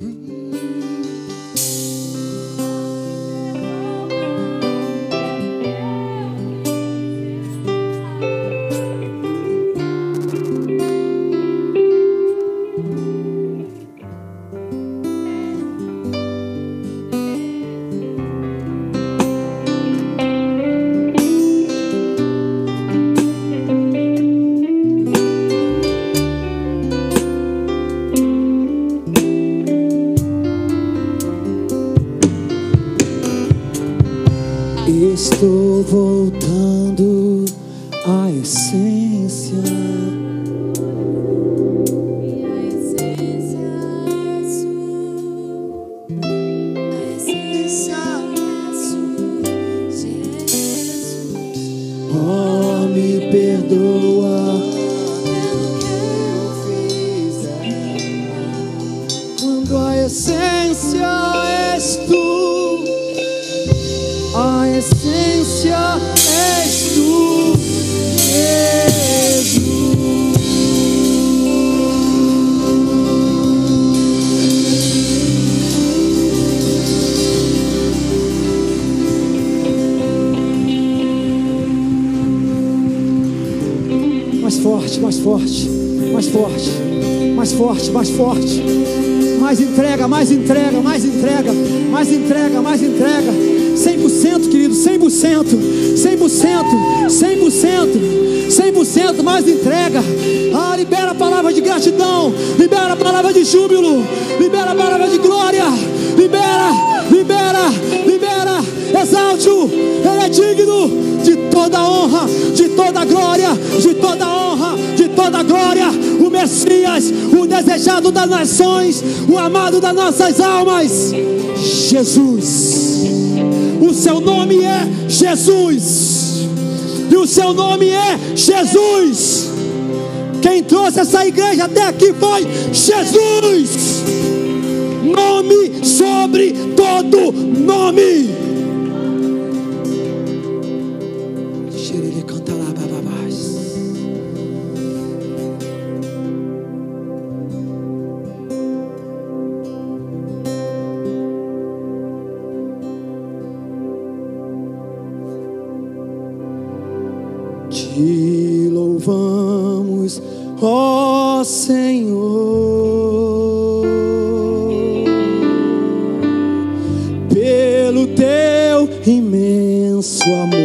Estou forte, mais forte, mais forte, mais forte, mais forte. Mais entrega, mais entrega, mais entrega, mais entrega, mais entrega. 100%, querido, 100%, 100%, 100%, 100% mais entrega. Ah, libera a palavra de gratidão, libera a palavra de júbilo, libera a palavra de glória, libera, libera, libera. Exalte-o, ele é digno de toda honra, de toda glória, de toda honra, toda glória. O Messias, o desejado das nações, o amado das nossas almas, Jesus. O seu nome é Jesus, e o seu nome é Jesus. Quem trouxe essa igreja até aqui foi Jesus. Nome sobre todo nome. Ó Senhor, pelo teu imenso amor.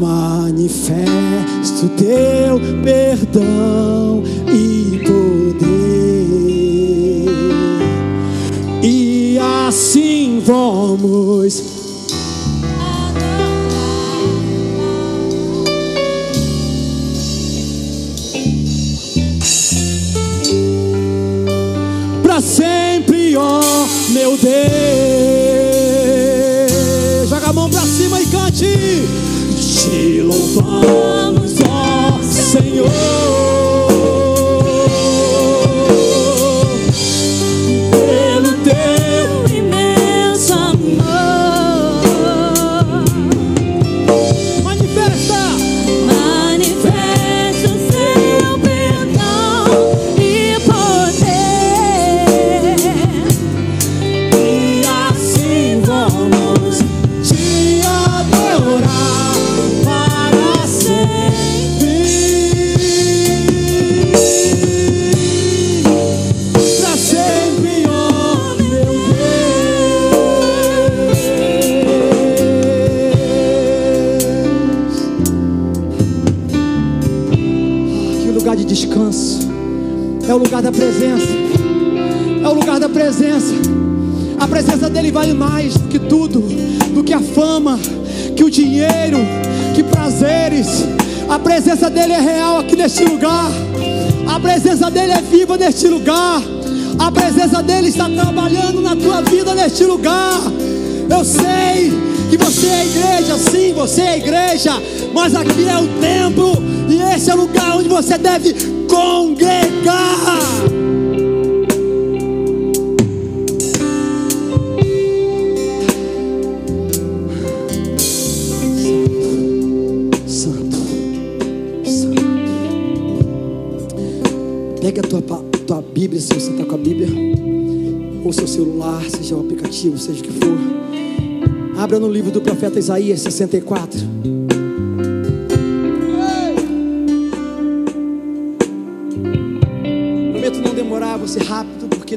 Manifesto teu perdão e poder. E assim vamos Te o lugar da presença. É o lugar da presença. A presença dele vale mais do que tudo, do que a fama, que o dinheiro, que prazeres. A presença dele é real aqui neste lugar. A presença dele é viva neste lugar. A presença dele está trabalhando na tua vida neste lugar. Eu sei que você é igreja, sim, você é igreja, mas aqui é o templo esse é o lugar onde você deve congregar. Santo, Santo. Pega a tua, tua Bíblia, se você está com a Bíblia, ou seu celular, seja o aplicativo, seja o que for. Abra no livro do profeta Isaías 64.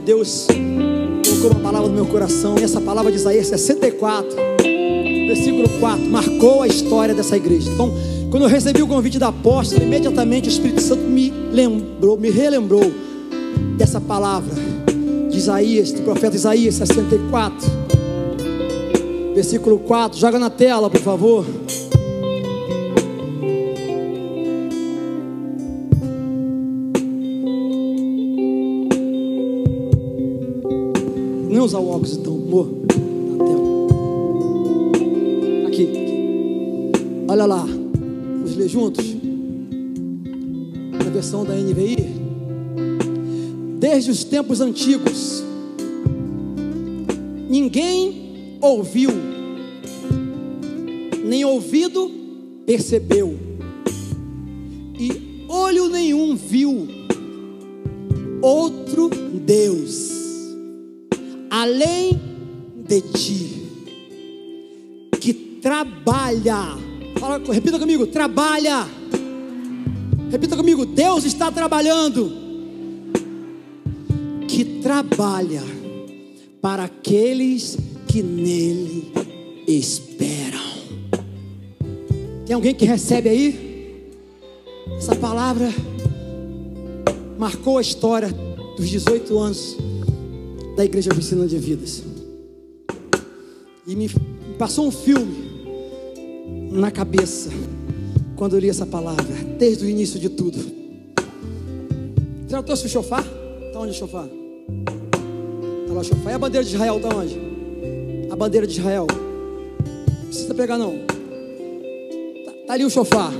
Deus colocou uma palavra no meu coração. E essa palavra de Isaías 64, versículo 4, marcou a história dessa igreja. Então, quando eu recebi o convite da apóstola, imediatamente o Espírito Santo me lembrou, me relembrou dessa palavra de Isaías, do profeta Isaías 64, versículo 4. Joga na tela, por favor. Amor. Aqui. Olha lá. Vamos ler juntos. Na versão da NVI. Desde os tempos antigos, ninguém ouviu, nem ouvido percebeu, e olho nenhum viu outro Deus além de ti, que trabalha. Fala, repita comigo, trabalha. Repita comigo, Deus está trabalhando. Que trabalha para aqueles que nele esperam. Tem alguém que recebe aí? Essa palavra marcou a história dos 18 anos da Igreja Oficina de Vidas. E me passou um filme na cabeça quando eu li essa palavra, desde o início de tudo. Já trouxe o chofar? Está onde o chofar? Está lá o chofar. E a bandeira de Israel está onde? A bandeira de Israel. Não precisa pegar não. Tá, tá ali o chofar.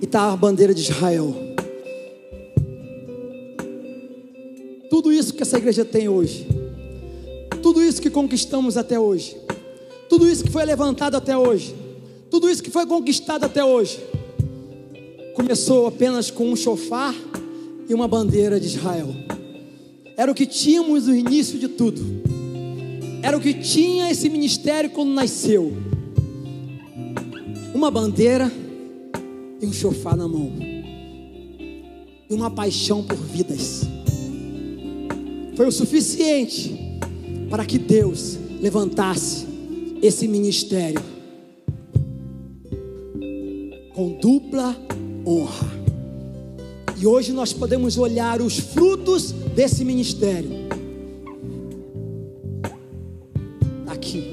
E está a bandeira de Israel. Tudo isso que essa igreja tem hoje, tudo isso que conquistamos até hoje, tudo isso que foi levantado até hoje, tudo isso que foi conquistado até hoje, começou apenas com um chofar e uma bandeira de Israel. Era o que tínhamos no início de tudo. Era o que tinha esse ministério quando nasceu. Uma bandeira e um chofar na mão. E uma paixão por vidas foi o suficiente para que Deus levantasse esse ministério com dupla honra. E hoje nós podemos olhar os frutos desse ministério. Aqui.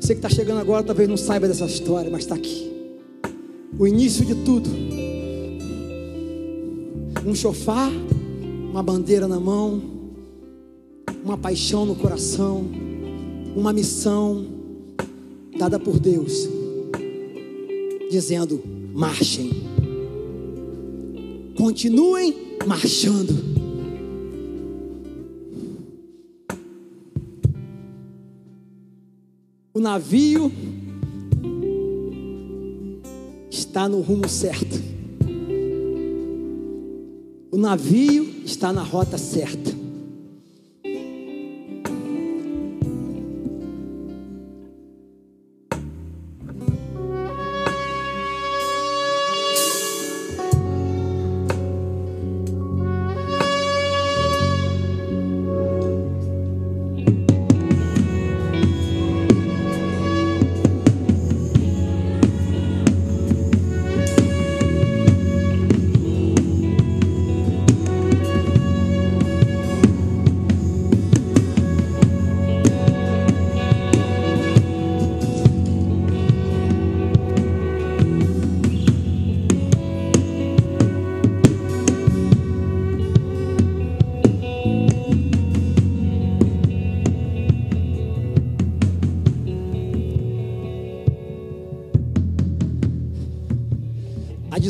Você que está chegando agora talvez não saiba dessa história, mas está aqui. O início de tudo. Um chofar uma bandeira na mão, uma paixão no coração, uma missão dada por Deus, dizendo: marchem, continuem marchando. O navio está no rumo certo. O navio está na rota certa.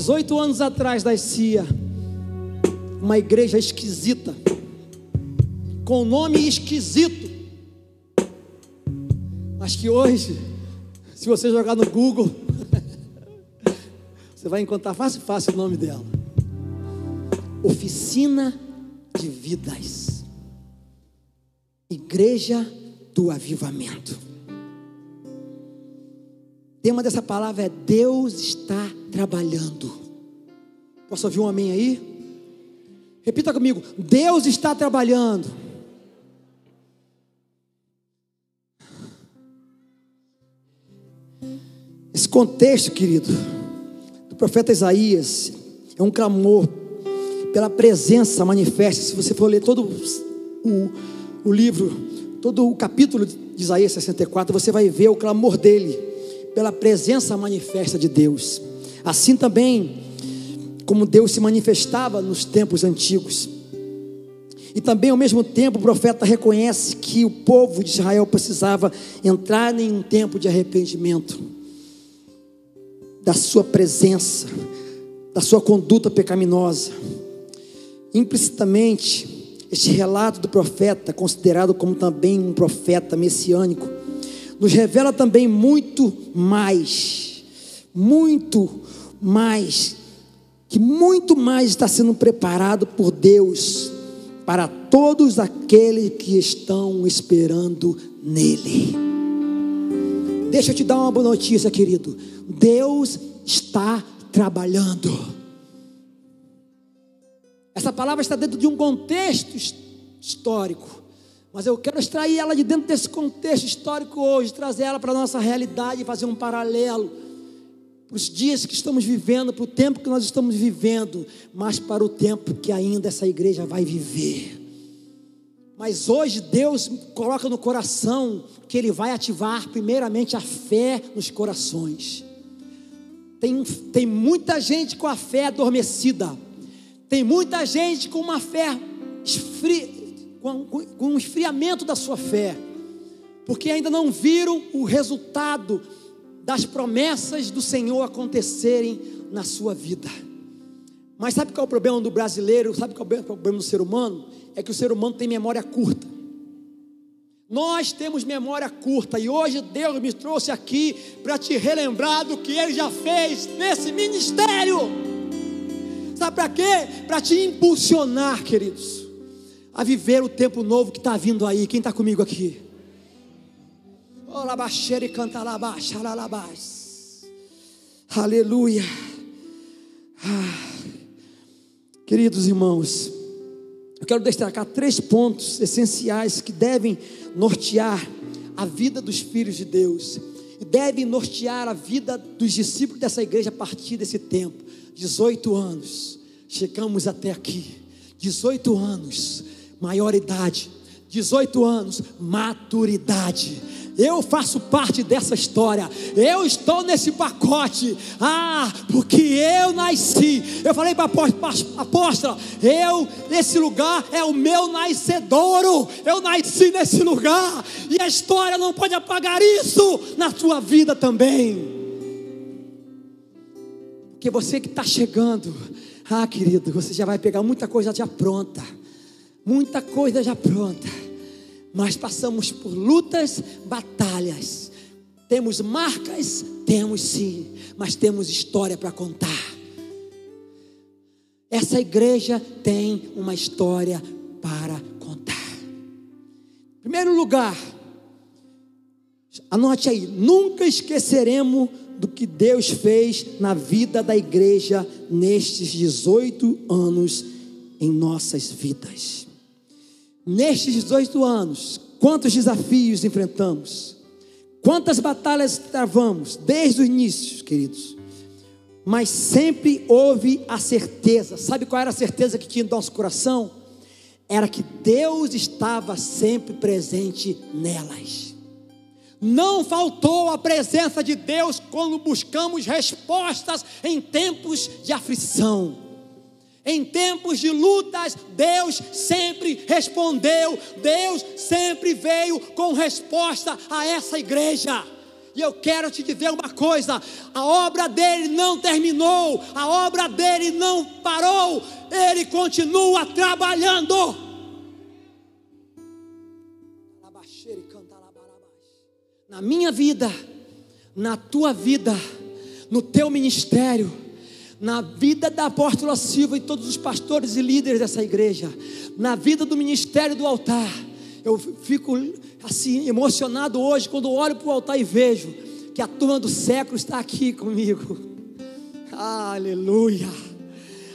18 anos atrás nascia uma igreja esquisita, com nome esquisito, mas que hoje, se você jogar no Google, Você vai encontrar fácil, fácil o nome dela. Oficina de Vidas. Igreja do Avivamento. O tema dessa palavra é Deus está trabalhando. Posso ouvir um amém aí? Repita comigo: Deus está trabalhando. Esse contexto, querido, do profeta Isaías, é um clamor pela presença manifesta. Se você for ler todo o, o livro, todo o capítulo de Isaías 64, você vai ver o clamor dele pela presença manifesta de Deus. Assim também como Deus se manifestava nos tempos antigos. E também, ao mesmo tempo, o profeta reconhece que o povo de Israel precisava entrar em um tempo de arrependimento da sua presença, da sua conduta pecaminosa. Implicitamente, este relato do profeta, considerado como também um profeta messiânico, nos revela também muito mais, muito mais, que muito mais está sendo preparado por Deus para todos aqueles que estão esperando nele. Deixa eu te dar uma boa notícia, querido. Deus está trabalhando. Essa palavra está dentro de um contexto histórico. Mas eu quero extrair ela de dentro desse contexto histórico hoje, trazer ela para a nossa realidade e fazer um paralelo para os dias que estamos vivendo, para o tempo que nós estamos vivendo, mas para o tempo que ainda essa igreja vai viver. Mas hoje Deus coloca no coração que Ele vai ativar primeiramente a fé nos corações. Tem, tem muita gente com a fé adormecida. Tem muita gente com uma fé esfri, com, com um esfriamento da sua fé, porque ainda não viram o resultado das promessas do Senhor acontecerem na sua vida. Mas sabe qual é o problema do brasileiro? Sabe qual é o problema do ser humano? É que o ser humano tem memória curta. Nós temos memória curta e hoje Deus me trouxe aqui para te relembrar do que Ele já fez nesse ministério. Sabe para quê? Para te impulsionar, queridos, a viver o tempo novo que está vindo aí. Quem está comigo aqui? E canta Aleluia. Ah, queridos irmãos, eu quero destacar três pontos essenciais que devem nortear a vida dos filhos de Deus e devem nortear a vida dos discípulos dessa igreja a partir desse tempo. 18 anos, chegamos até aqui. 18 anos, maioridade. 18 anos, maturidade. Eu faço parte dessa história. Eu estou nesse pacote. Ah, porque eu nasci. Eu falei para apóstola: eu, nesse lugar, é o meu nascedouro. Eu nasci nesse lugar. E a história não pode apagar isso na sua vida também. Porque você que está chegando, ah, querido, você já vai pegar muita coisa já pronta. Muita coisa já pronta. Mas passamos por lutas, batalhas. Temos marcas? Temos sim. Mas temos história para contar. Essa igreja tem uma história para contar. Em primeiro lugar, anote aí: nunca esqueceremos do que Deus fez na vida da igreja nestes 18 anos em nossas vidas. Nestes 18 anos, quantos desafios enfrentamos, quantas batalhas travamos desde o início, queridos. Mas sempre houve a certeza, sabe qual era a certeza que tinha no nosso coração? Era que Deus estava sempre presente nelas. Não faltou a presença de Deus quando buscamos respostas em tempos de aflição. Em tempos de lutas, Deus sempre respondeu, Deus sempre veio com resposta a essa igreja. E eu quero te dizer uma coisa: a obra dele não terminou, a obra dele não parou, ele continua trabalhando. na minha vida, na tua vida, no teu ministério, na vida da apóstola Silva e todos os pastores e líderes dessa igreja, na vida do ministério do altar. Eu fico assim emocionado hoje quando olho para o altar e vejo que a turma do século está aqui comigo. Aleluia!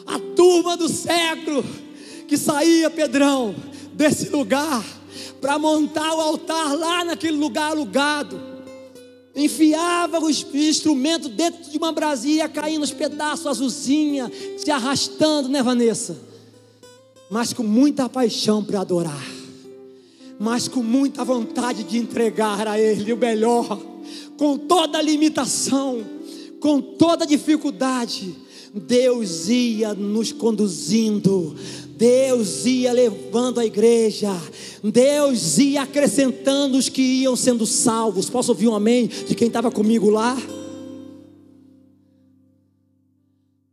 A turma do século que saía, Pedrão, desse lugar para montar o altar lá naquele lugar alugado enfiava os instrumentos dentro de uma brasia, caindo os pedaços, azulzinha, se arrastando, né, Vanessa? Mas com muita paixão para adorar, mas com muita vontade de entregar a Ele o melhor, com toda limitação, com toda dificuldade, Deus ia nos conduzindo, Deus ia levando a igreja, Deus ia acrescentando os que iam sendo salvos. Posso ouvir um amém de quem estava comigo lá?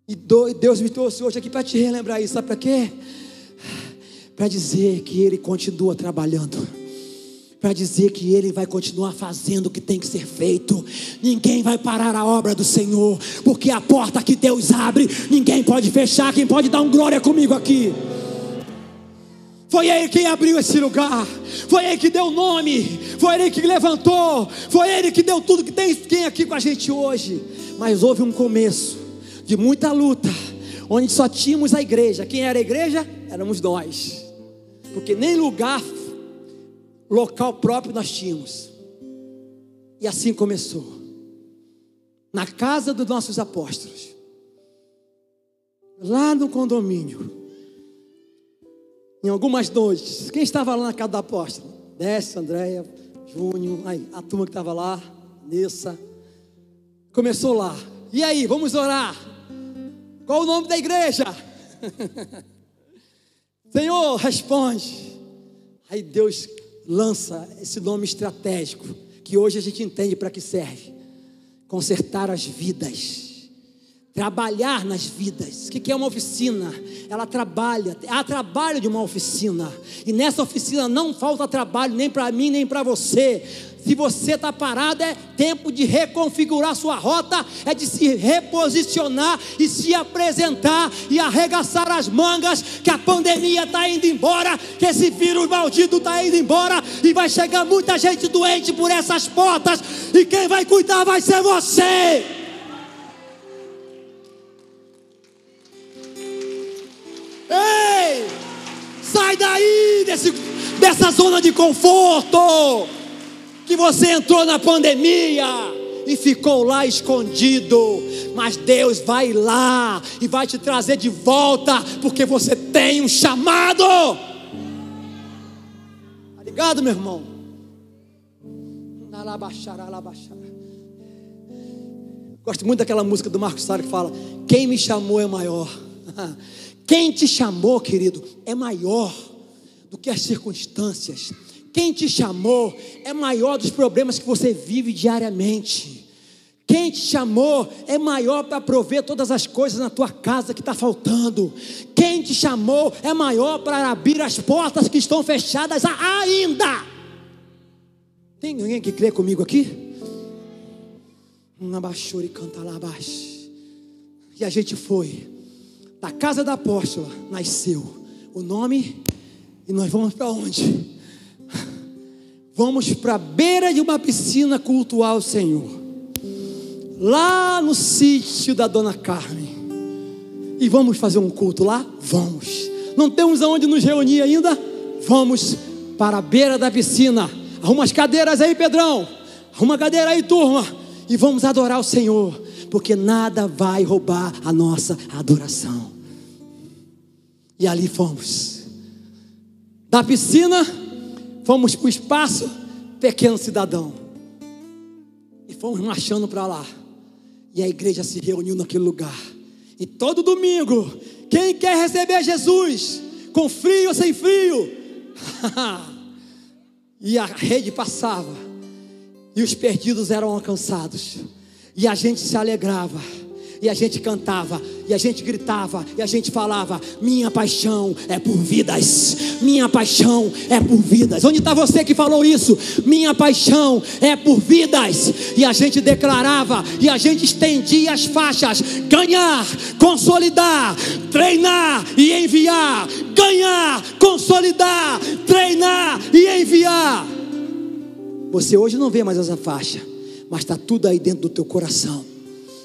E Deus me trouxe hoje aqui para te relembrar isso, sabe para quê? Para dizer que Ele continua trabalhando para dizer que Ele vai continuar fazendo o que tem que ser feito. Ninguém vai parar a obra do Senhor, porque a porta que Deus abre, ninguém pode fechar. Quem pode dar um glória comigo aqui? Foi Ele quem abriu esse lugar, foi Ele que deu o nome, foi Ele que levantou, foi Ele que deu tudo que tem quem aqui com a gente hoje. Mas houve um começo de muita luta, onde só tínhamos a igreja. Quem era a igreja? Éramos nós, porque nem lugar local próprio nós tínhamos. E assim começou. Na casa dos nossos apóstolos. Lá no condomínio. Em algumas noites. Quem estava lá na casa do apóstolo? Desce, Andréia, Júnior, aí, a turma que estava lá, Nessa. Começou lá. E aí, vamos orar. Qual o nome da igreja? Senhor, responde. Aí Deus lança esse nome estratégico, que hoje a gente entende para que serve: consertar as vidas, trabalhar nas vidas. O que é uma oficina? Ela trabalha, há trabalho de uma oficina, e nessa oficina não falta trabalho nem para mim, nem para você. Se você está parado, é tempo de reconfigurar sua rota, é de se reposicionar e se apresentar e arregaçar as mangas, que a pandemia está indo embora, que esse vírus maldito está indo embora e vai chegar muita gente doente por essas portas, e quem vai cuidar vai ser você. Ei! Sai daí desse, dessa zona de conforto que você entrou na pandemia e ficou lá escondido, mas Deus vai lá e vai te trazer de volta, porque você tem um chamado. Tá ligado, meu irmão? Gosto muito daquela música do Marcos Sara que fala: Quem me chamou é maior. Quem te chamou, querido, é maior do que as circunstâncias. Quem te chamou é maior dos problemas que você vive diariamente. Quem te chamou é maior para prover todas as coisas na tua casa que está faltando. Quem te chamou é maior para abrir as portas que estão fechadas ainda. Tem ninguém que crê comigo aqui? e canta lá abaixo. E a gente foi. Da casa da apóstola nasceu o nome. E nós vamos para onde? Vamos para a beira de uma piscina cultuar o Senhor. Lá no sítio da Dona Carmen. E vamos fazer um culto lá? Vamos. Não temos aonde nos reunir ainda? Vamos para a beira da piscina. Arruma as cadeiras aí, Pedrão. Arruma a cadeira aí, turma. E vamos adorar o Senhor. Porque nada vai roubar a nossa adoração. E ali fomos. Da piscina Fomos para o espaço, pequeno cidadão. E fomos marchando para lá. E a igreja se reuniu naquele lugar. E todo domingo, quem quer receber Jesus? Com frio ou sem frio? e a rede passava. E os perdidos eram alcançados. E a gente se alegrava. E a gente cantava, e a gente gritava, e a gente falava: Minha paixão é por vidas, minha paixão é por vidas. Onde está você que falou isso? Minha paixão é por vidas. E a gente declarava, e a gente estendia as faixas: ganhar, consolidar, treinar e enviar. Ganhar, consolidar, treinar e enviar. Você hoje não vê mais essa faixa, mas está tudo aí dentro do teu coração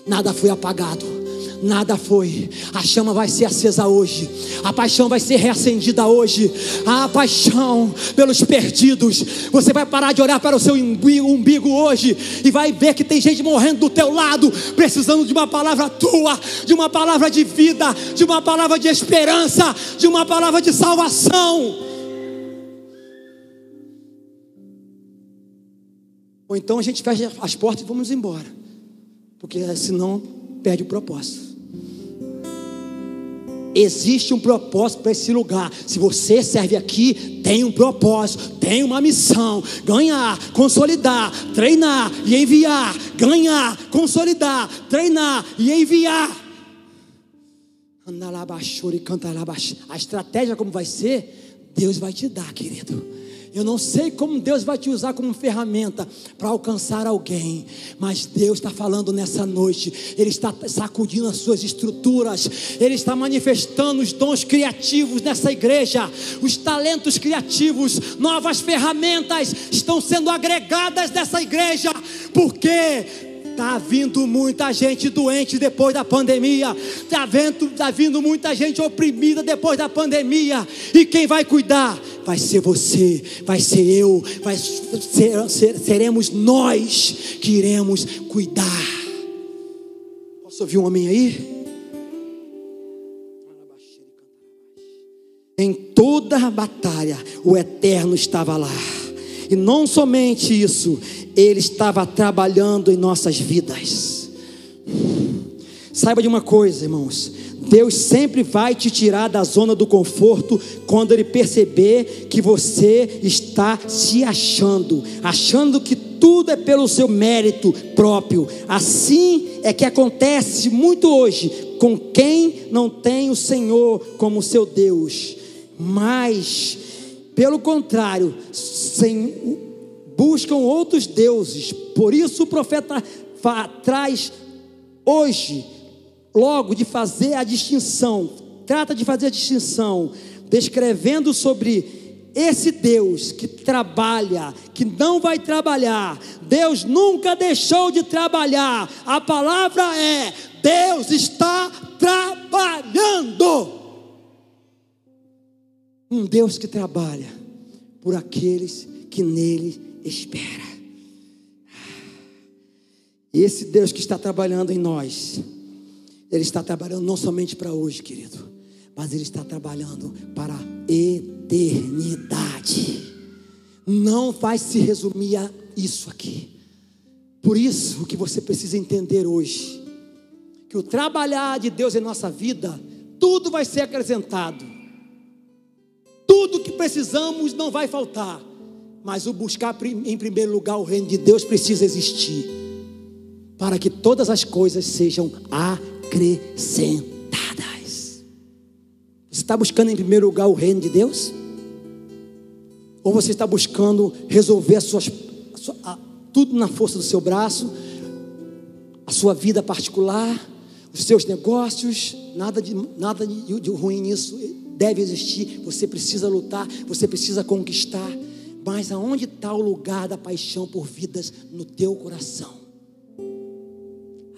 nada foi apagado. Nada foi, a chama vai ser acesa hoje, a paixão vai ser reacendida hoje, a paixão pelos perdidos. Você vai parar de olhar para o seu umbigo hoje e vai ver que tem gente morrendo do teu lado, precisando de uma palavra tua, de uma palavra de vida, de uma palavra de esperança, de uma palavra de salvação. Ou então a gente fecha as portas e vamos embora porque senão perde o propósito. Existe um propósito para esse lugar. Se você serve aqui, tem um propósito, tem uma missão: ganhar, consolidar, treinar e enviar. Ganhar, consolidar, treinar e enviar. A estratégia como vai ser, Deus vai te dar, querido. Eu não sei como Deus vai te usar como ferramenta para alcançar alguém, mas Deus está falando nessa noite, Ele está sacudindo as suas estruturas, Ele está manifestando os dons criativos nessa igreja, os talentos criativos, novas ferramentas estão sendo agregadas nessa igreja, porque Está vindo muita gente doente depois da pandemia. Está vindo, tá vindo muita gente oprimida depois da pandemia. E quem vai cuidar? Vai ser você, vai ser eu, vai ser, ser, seremos nós que iremos cuidar. Posso ouvir um homem aí? Em toda a batalha, o Eterno estava lá. E não somente isso, Ele estava trabalhando em nossas vidas. Saiba de uma coisa, irmãos: Deus sempre vai te tirar da zona do conforto quando Ele perceber que você está se achando, achando que tudo é pelo seu mérito próprio. Assim é que acontece muito hoje com quem não tem o Senhor como seu Deus. Mas pelo contrário, sem, buscam outros deuses. Por isso o profeta traz hoje, logo, de fazer a distinção, trata de fazer a distinção, descrevendo sobre esse Deus que trabalha, que não vai trabalhar. Deus nunca deixou de trabalhar. A palavra é: Deus está trabalhando. Um Deus que trabalha por aqueles que nele espera. Esse Deus que está trabalhando em nós, Ele está trabalhando não somente para hoje, querido, mas Ele está trabalhando para a eternidade. Não vai se resumir a isso aqui. Por isso, o que você precisa entender hoje, que o trabalhar de Deus em nossa vida, tudo vai ser acrescentado. Tudo que precisamos não vai faltar, mas o buscar em primeiro lugar o reino de Deus precisa existir, para que todas as coisas sejam acrescentadas. Você está buscando em primeiro lugar o reino de Deus? Ou você está buscando resolver as suas, a sua, a, tudo na força do seu braço, a sua vida particular, os seus negócios, nada de, nada de, de ruim nisso deve existir, você precisa lutar, você precisa conquistar. Mas aonde está o lugar da paixão por vidas no teu coração?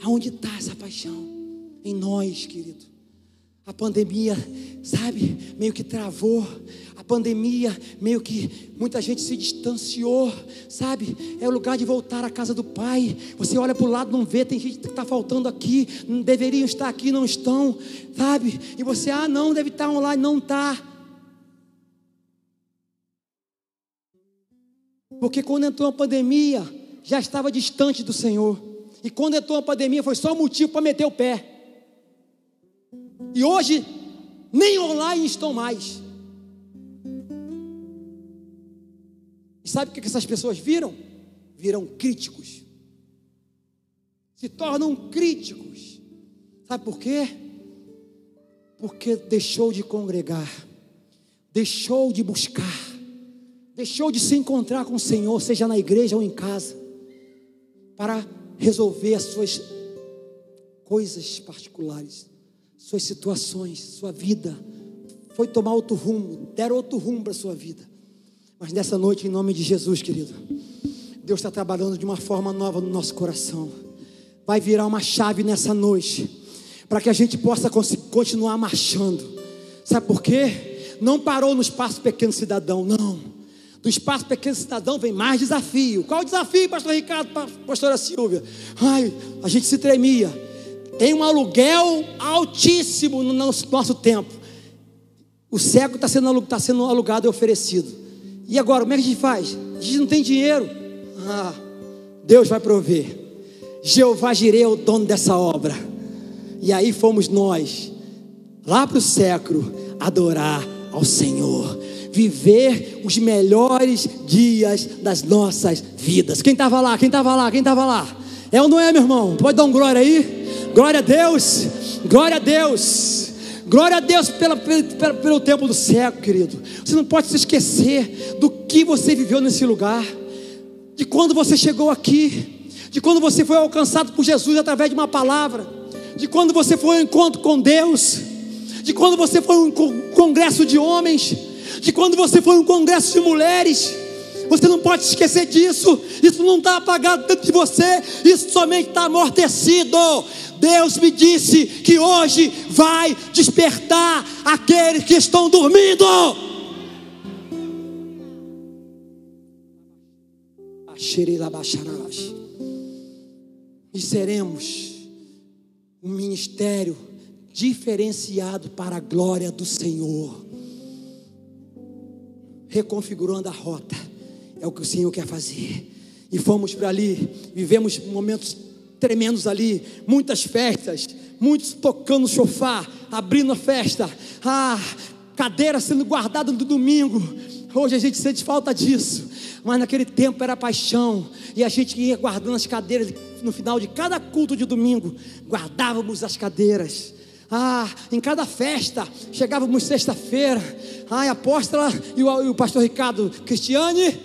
Aonde está essa paixão? Em nós, querido. A pandemia, sabe, meio que travou. A pandemia, meio que muita gente se distanciou, sabe? É o lugar de voltar à casa do Pai. Você olha para o lado, não vê, tem gente que está faltando aqui, deveriam estar aqui, não estão, sabe? E você, ah, não, deve estar online, não está. Porque quando entrou a pandemia, já estava distante do Senhor. E quando entrou a pandemia, foi só motivo para meter o pé. E hoje, nem online estão mais. E sabe o que essas pessoas viram? Viram críticos. Se tornam críticos. Sabe por quê? Porque deixou de congregar, deixou de buscar, deixou de se encontrar com o Senhor, seja na igreja ou em casa, para resolver as suas coisas particulares, suas situações, sua vida. Foi tomar outro rumo, deram outro rumo para a sua vida. Mas nessa noite, em nome de Jesus, querido, Deus está trabalhando de uma forma nova no nosso coração. Vai virar uma chave nessa noite, para que a gente possa continuar marchando. Sabe por quê? Não parou no espaço pequeno cidadão, não. Do espaço pequeno cidadão vem mais desafio. Qual o desafio, pastor Ricardo, pastora Silvia? Ai, a gente se tremia. Tem um aluguel altíssimo no nosso, tempo. O cego está sendo, tá sendo alugado e oferecido. E agora, como é que a gente faz? A gente não tem dinheiro. Ah, Deus vai prover. Jeová Jireh é o dono dessa obra. E aí fomos nós, lá para o século, adorar ao Senhor. Viver os melhores dias das nossas vidas. Quem estava lá? Quem estava lá? Quem estava lá? É ou não é, meu irmão? Pode dar um glória aí? Glória a Deus! Glória a Deus! Glória a Deus pela, pela, pelo tempo do século, querido. Você não pode se esquecer do que você viveu nesse lugar de quando você chegou aqui, de quando você foi alcançado por Jesus através de uma palavra, de quando você foi ao encontro com Deus, de quando você foi a um congresso de homens, de quando você foi a um congresso de mulheres. Você não pode esquecer disso. Isso não está apagado dentro de você. Isso somente está amortecido. Deus me disse que hoje vai despertar aqueles que estão dormindo. E seremos um ministério diferenciado para a glória do Senhor, reconfigurando a rota, é o que o Senhor quer fazer. E fomos para ali, vivemos momentos tremendos ali, muitas festas, muitos tocando chofar, abrindo a festa, ah, cadeira sendo guardada no domingo. Hoje a gente sente falta disso mas naquele tempo era paixão, e a gente ia guardando as cadeiras no final de cada culto de domingo, guardávamos as cadeiras. Ah, em cada festa, chegávamos sexta-feira. Ah, apóstola e o, e o pastor Ricardo, Cristiane,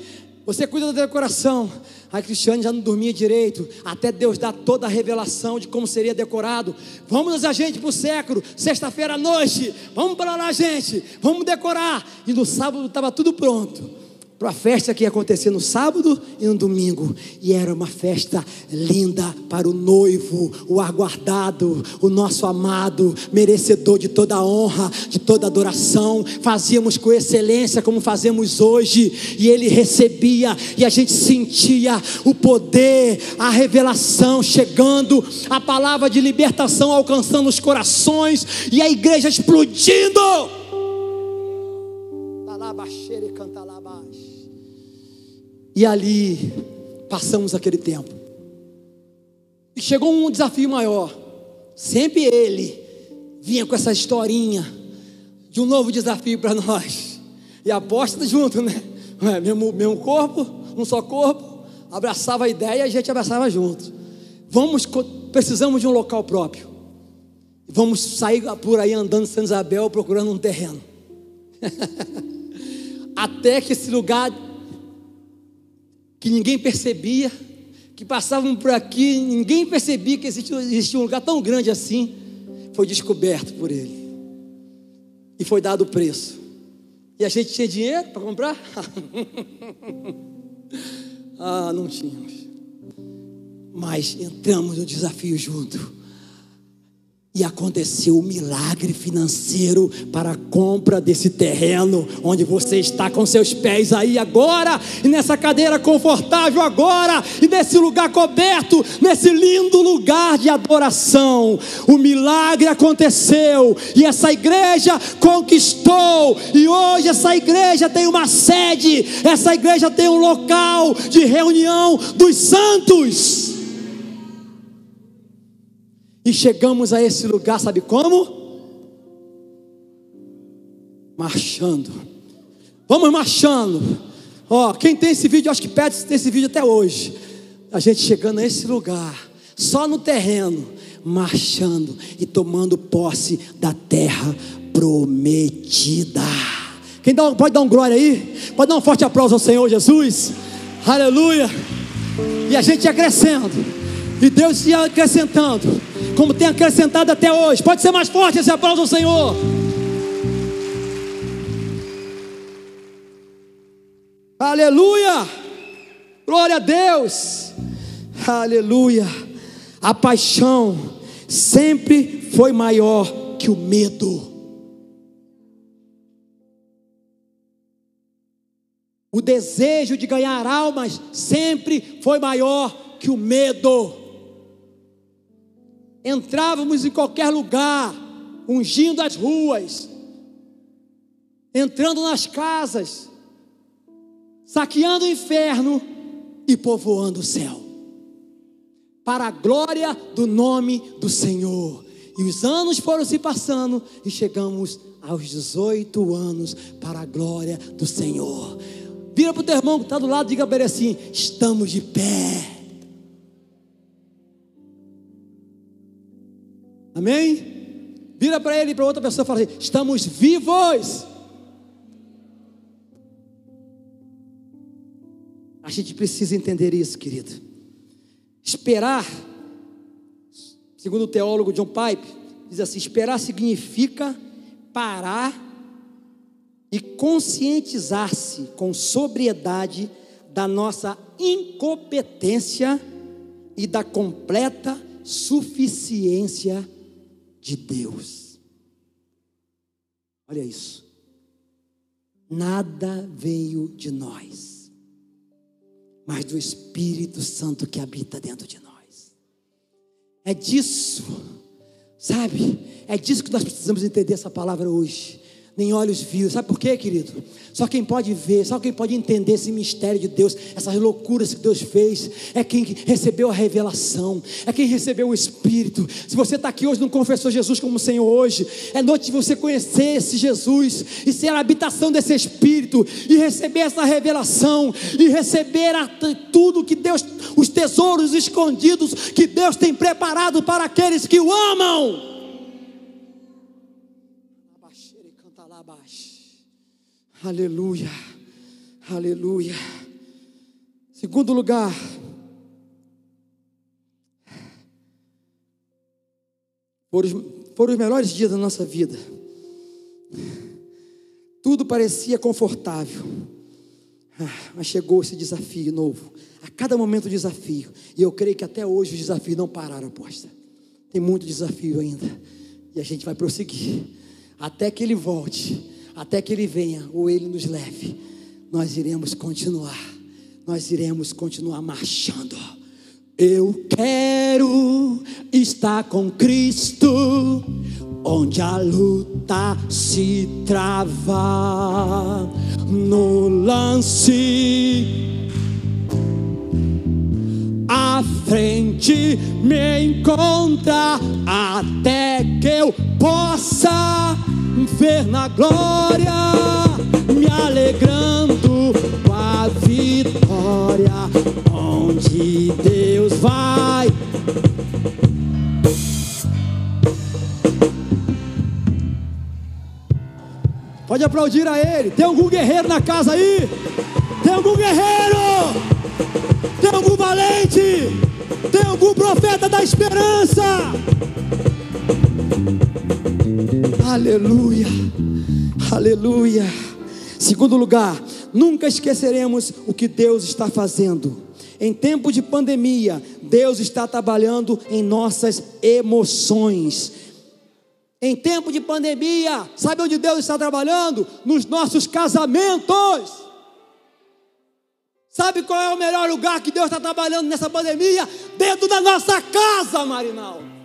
você cuida da decoração. A Cristiane já não dormia direito, até Deus dar toda a revelação de como seria decorado. Vamos a gente para o século, sexta-feira à noite, vamos para lá, gente, vamos decorar. E no sábado estava tudo pronto para a festa que ia acontecer no sábado e no domingo. E era uma festa linda para o noivo, o aguardado, o nosso amado, merecedor de toda a honra, de toda adoração. Fazíamos com excelência como fazemos hoje, e ele recebia, e a gente sentia o poder, a revelação chegando, a palavra de libertação alcançando os corações, e a igreja explodindo. Talabaxere cantalabás. E ali passamos aquele tempo. E chegou um desafio maior. Sempre ele vinha com essa historinha de um novo desafio para nós. E aposta junto, né? É, mesmo, mesmo corpo, um só corpo, abraçava a ideia e a gente abraçava junto. Vamos, precisamos de um local próprio. Vamos sair por aí andando em Santa Isabel procurando um terreno. Até que esse lugar que ninguém percebia, que passavam por aqui, ninguém percebia que existia, existia um lugar tão grande assim, foi descoberto por ele. E foi dado o preço. E a gente tinha dinheiro para comprar? ah, não tínhamos. Mas entramos no desafio junto. E aconteceu um milagre financeiro para a compra desse terreno, onde você está com seus pés aí agora, e nessa cadeira confortável agora, e nesse lugar coberto, nesse lindo lugar de adoração. O milagre aconteceu, e essa igreja conquistou, e hoje essa igreja tem uma sede, essa igreja tem um local de reunião dos santos. E chegamos a esse lugar, sabe como? Marchando. Vamos marchando. Ó, quem tem esse vídeo, acho que pede esse vídeo até hoje. A gente chegando a esse lugar, só no terreno, marchando e tomando posse da terra prometida. Quem dá, pode dar um glória aí? Pode dar um forte aplauso ao Senhor Jesus? Aleluia! E a gente ia crescendo, e Deus ia acrescentando, como tem acrescentado até hoje. Pode ser mais forte esse aplauso ao Senhor. Aleluia! Glória a Deus! Aleluia! A paixão sempre foi maior que o medo. O desejo de ganhar almas sempre foi maior que o medo. Entrávamos em qualquer lugar, ungindo as ruas, entrando nas casas, saqueando o inferno e povoando o céu, para a glória do nome do Senhor. E os anos foram se passando e chegamos aos 18 anos para a glória do Senhor. Vira para o teu irmão que está do lado, diga para ele assim: estamos de pé. Amém? Vira para ele e para outra pessoa e fala assim: estamos vivos. A gente precisa entender isso, querido. Esperar, segundo o teólogo John Pipe, diz assim: esperar significa parar e conscientizar-se com sobriedade da nossa incompetência e da completa suficiência de Deus. Olha isso. Nada veio de nós mas do Espírito Santo que habita dentro de nós. É disso, sabe? É disso que nós precisamos entender essa palavra hoje nem olhos viram. Sabe por quê, querido? Só quem pode ver, só quem pode entender esse mistério de Deus, essas loucuras que Deus fez, é quem recebeu a revelação, é quem recebeu o Espírito. Se você está aqui hoje não confessou Jesus como Senhor hoje, é noite de você conhecer esse Jesus e ser a habitação desse Espírito e receber essa revelação e receber a, tudo que Deus, os tesouros escondidos que Deus tem preparado para aqueles que o amam. Aleluia, aleluia. Segundo lugar, foram os, foram os melhores dias da nossa vida. Tudo parecia confortável, ah, mas chegou esse desafio novo. A cada momento desafio, e eu creio que até hoje os desafios não pararam, aposta. Tem muito desafio ainda, e a gente vai prosseguir até que ele volte até que Ele venha ou Ele nos leve, nós iremos continuar, nós iremos continuar marchando. Eu quero estar com Cristo, onde a luta se trava no lance. A frente me encontra até que eu possa ver na glória, me alegrando com a vitória, onde Deus vai. Pode aplaudir a Ele. Tem algum guerreiro na casa aí? Tem algum guerreiro? Tem algum valente? Tem algum profeta da esperança? Aleluia, aleluia. Segundo lugar, nunca esqueceremos o que Deus está fazendo. Em tempo de pandemia, Deus está trabalhando em nossas emoções. Em tempo de pandemia, sabe onde Deus está trabalhando? Nos nossos casamentos. Sabe qual é o melhor lugar que Deus está trabalhando nessa pandemia? Dentro da nossa casa, Marinal.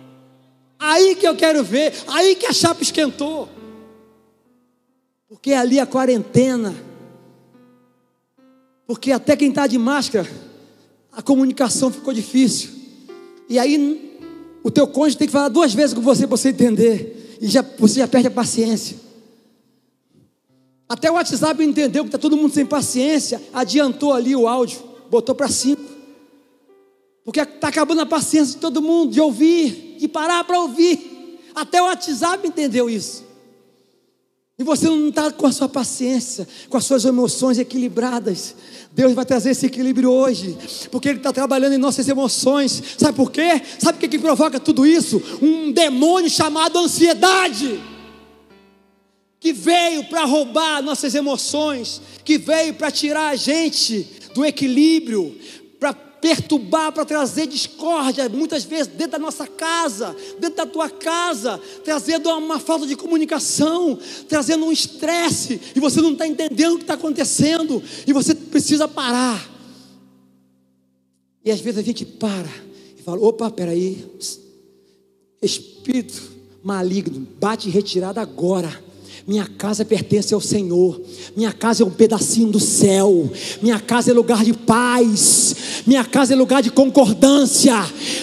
Aí que eu quero ver, aí que a chapa esquentou. Porque ali a quarentena. Porque até quem está de máscara, a comunicação ficou difícil. E aí o teu cônjuge tem que falar duas vezes com você para você entender. E já, você já perde a paciência. Até o WhatsApp entendeu que está todo mundo sem paciência, adiantou ali o áudio, botou para cinco. Porque está acabando a paciência de todo mundo de ouvir de parar para ouvir. Até o WhatsApp entendeu isso. E você não está com a sua paciência, com as suas emoções equilibradas. Deus vai trazer esse equilíbrio hoje, porque Ele está trabalhando em nossas emoções. Sabe por quê? Sabe o que, que provoca tudo isso? Um demônio chamado ansiedade, que veio para roubar nossas emoções, que veio para tirar a gente do equilíbrio, perturbar, para trazer discórdia, muitas vezes dentro da nossa casa, dentro da tua casa, trazendo uma falta de comunicação, trazendo um estresse, e você não está entendendo o que está acontecendo, e você precisa parar. E às vezes a gente para e fala: opa, peraí, espírito maligno, bate retirada agora minha casa pertence ao Senhor. Minha casa é um pedacinho do céu. Minha casa é lugar de paz. Minha casa é lugar de concordância.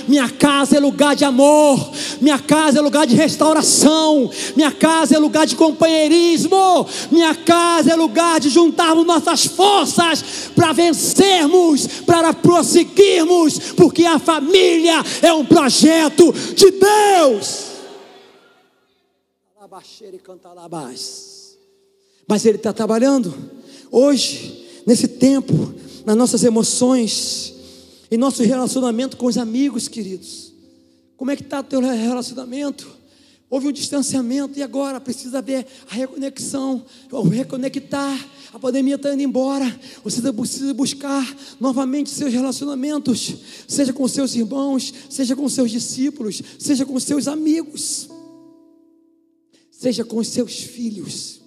Minha casa é lugar de amor. Minha casa é lugar de restauração. Minha casa é lugar de companheirismo. Minha casa é lugar de juntarmos nossas forças para vencermos, para prosseguirmos, porque a família é um projeto de Deus. Mas Ele está trabalhando hoje, nesse tempo, nas nossas emoções, em nosso relacionamento com os amigos, queridos. Como é que está o teu relacionamento? Houve um distanciamento e agora precisa ver a reconexão, o reconectar. A pandemia está indo embora. Você precisa buscar novamente seus relacionamentos, seja com seus irmãos, seja com seus discípulos, seja com seus amigos seja com os seus filhos.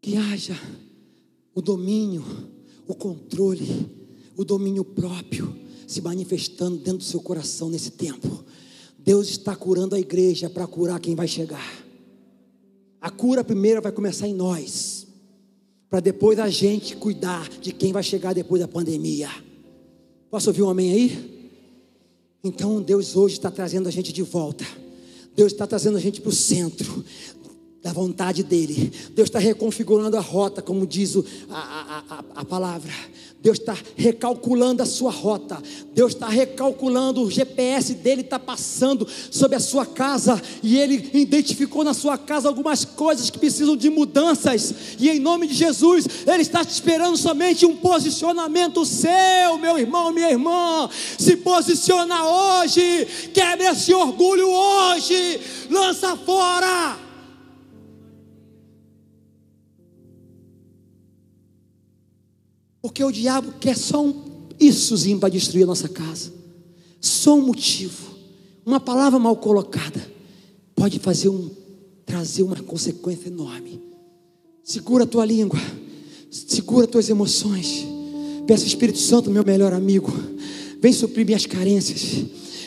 Que haja o domínio, o controle, o domínio próprio se manifestando dentro do seu coração nesse tempo. Deus está curando a igreja para curar quem vai chegar. A cura primeira vai começar em nós, para depois a gente cuidar de quem vai chegar depois da pandemia. Posso ouvir um amém aí? Então Deus hoje está trazendo a gente de volta. Deus está trazendo a gente para o centro da vontade dEle. Deus está reconfigurando a rota, como diz a, a, a, a palavra. Deus está recalculando a sua rota. Deus está recalculando o GPS dele está passando sobre a sua casa e ele identificou na sua casa algumas coisas que precisam de mudanças. E em nome de Jesus, ele está te esperando somente um posicionamento seu, meu irmão, minha irmã. Se posiciona hoje, quebre esse orgulho hoje, lança fora. Porque o diabo quer só um issozinho para destruir a nossa casa. Só um motivo. Uma palavra mal colocada pode fazer um trazer uma consequência enorme. Segura a tua língua. Segura as tuas emoções. Peça Espírito Santo, meu melhor amigo. Vem suprir minhas carências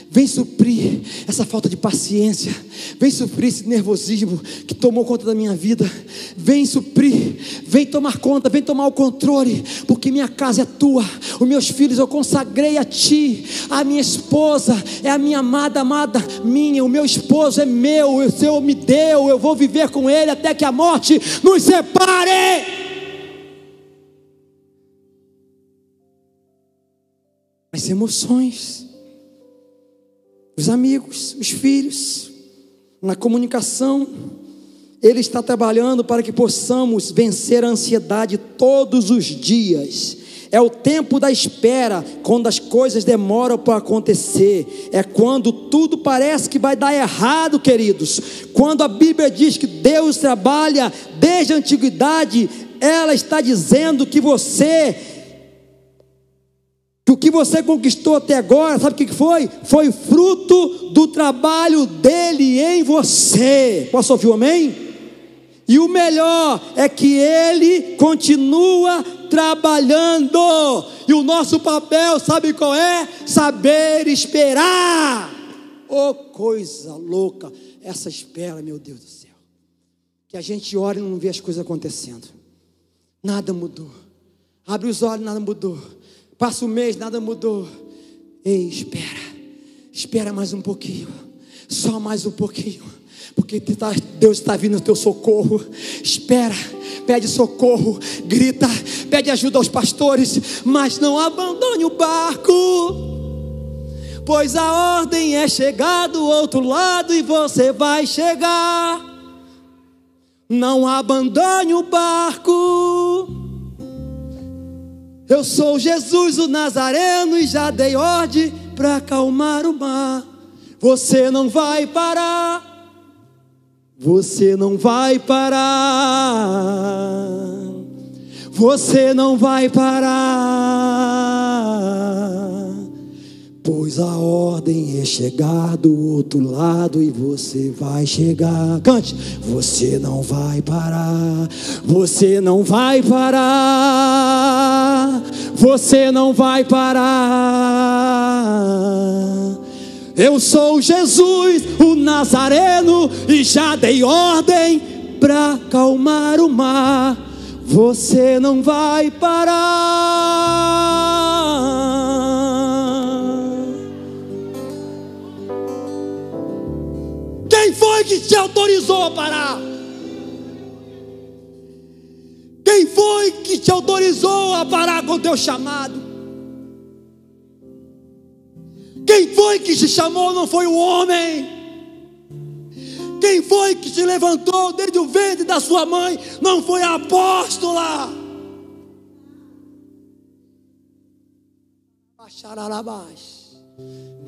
Vem suprir essa falta de paciência. Vem suprir esse nervosismo que tomou conta da minha vida. Vem suprir, vem tomar conta, vem tomar o controle, porque minha casa é tua. Os meus filhos eu consagrei a ti. A minha esposa é a minha amada, amada minha. O meu esposo é meu. O Senhor me deu. Eu vou viver com ele até que a morte nos separe. As emoções os amigos, os filhos, na comunicação. Ele está trabalhando para que possamos vencer a ansiedade todos os dias. É o tempo da espera, quando as coisas demoram para acontecer. É quando tudo parece que vai dar errado, queridos. Quando a Bíblia diz que Deus trabalha desde a antiguidade, ela está dizendo que você o que você conquistou até agora, sabe o que foi? Foi fruto do trabalho dele em você. Posso ouvir um amém? E o melhor é que ele continua trabalhando. E o nosso papel, sabe qual é? Saber esperar. Oh, coisa louca, essa espera, meu Deus do céu. Que a gente ora e não vê as coisas acontecendo. Nada mudou. Abre os olhos, nada mudou. Passa o um mês, nada mudou. Ei, espera. Espera mais um pouquinho. Só mais um pouquinho. Porque tá, Deus está vindo no teu socorro. Espera. pede socorro, grita, pede ajuda aos pastores, mas não abandone o barco. Pois a ordem é chegar do outro lado e você vai chegar. Não abandone o barco. Eu sou Jesus o Nazareno e já dei ordem para acalmar o mar. Você não vai parar. Você não vai parar. Você não vai parar. Pois a ordem é chegar do outro lado e você vai chegar. Cante. Você não vai parar. Você não vai parar. Você não vai parar. Eu sou Jesus, o Nazareno, e já dei ordem para acalmar o mar. Você não vai parar. Quem foi que te autorizou a parar? Quem foi que te autorizou a parar com o teu chamado? Quem foi que te chamou não foi o homem. Quem foi que te levantou desde o ventre da sua mãe não foi a apóstola.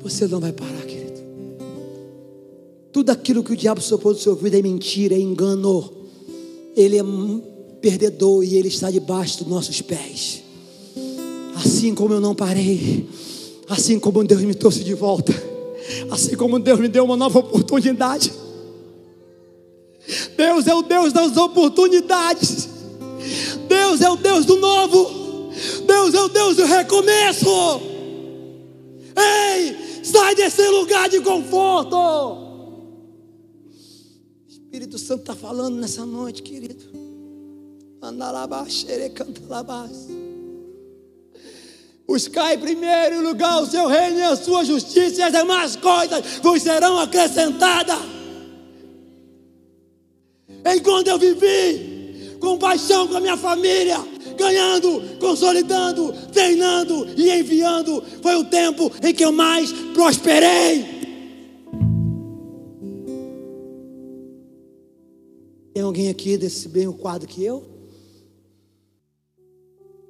Você não vai parar, querido. Tudo aquilo que o diabo sopou do seu ouvido é mentira, é engano. Ele é perdedor e ele está debaixo dos nossos pés. Assim como eu não parei, assim como Deus me trouxe de volta, assim como Deus me deu uma nova oportunidade. Deus é o Deus das oportunidades. Deus é o Deus do novo. Deus é o Deus do recomeço. Ei, sai desse lugar de conforto. O Espírito Santo está falando nessa noite, querido. Buscai primeiro lugar o seu reino e a sua justiça, e as demais coisas vos serão acrescentadas. Enquanto eu vivi com paixão com a minha família, ganhando, consolidando, treinando e enviando, foi o tempo em que eu mais prosperei. Tem alguém aqui desse bem quadro que eu?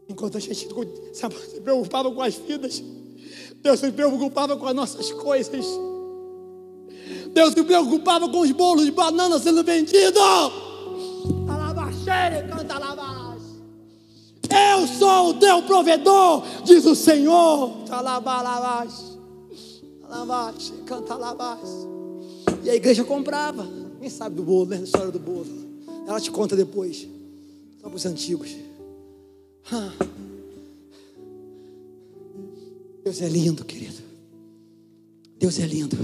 Enquanto a gente se preocupava com as vidas, Deus se preocupava com as nossas coisas. Deus se preocupava com os bolos de banana sendo vendidos. Eu sou o teu provedor, diz o Senhor. E a igreja comprava. Quem sabe do bolo, né? A história do bolo. Ela te conta depois. Só para os antigos. Deus é lindo, querido. Deus é lindo.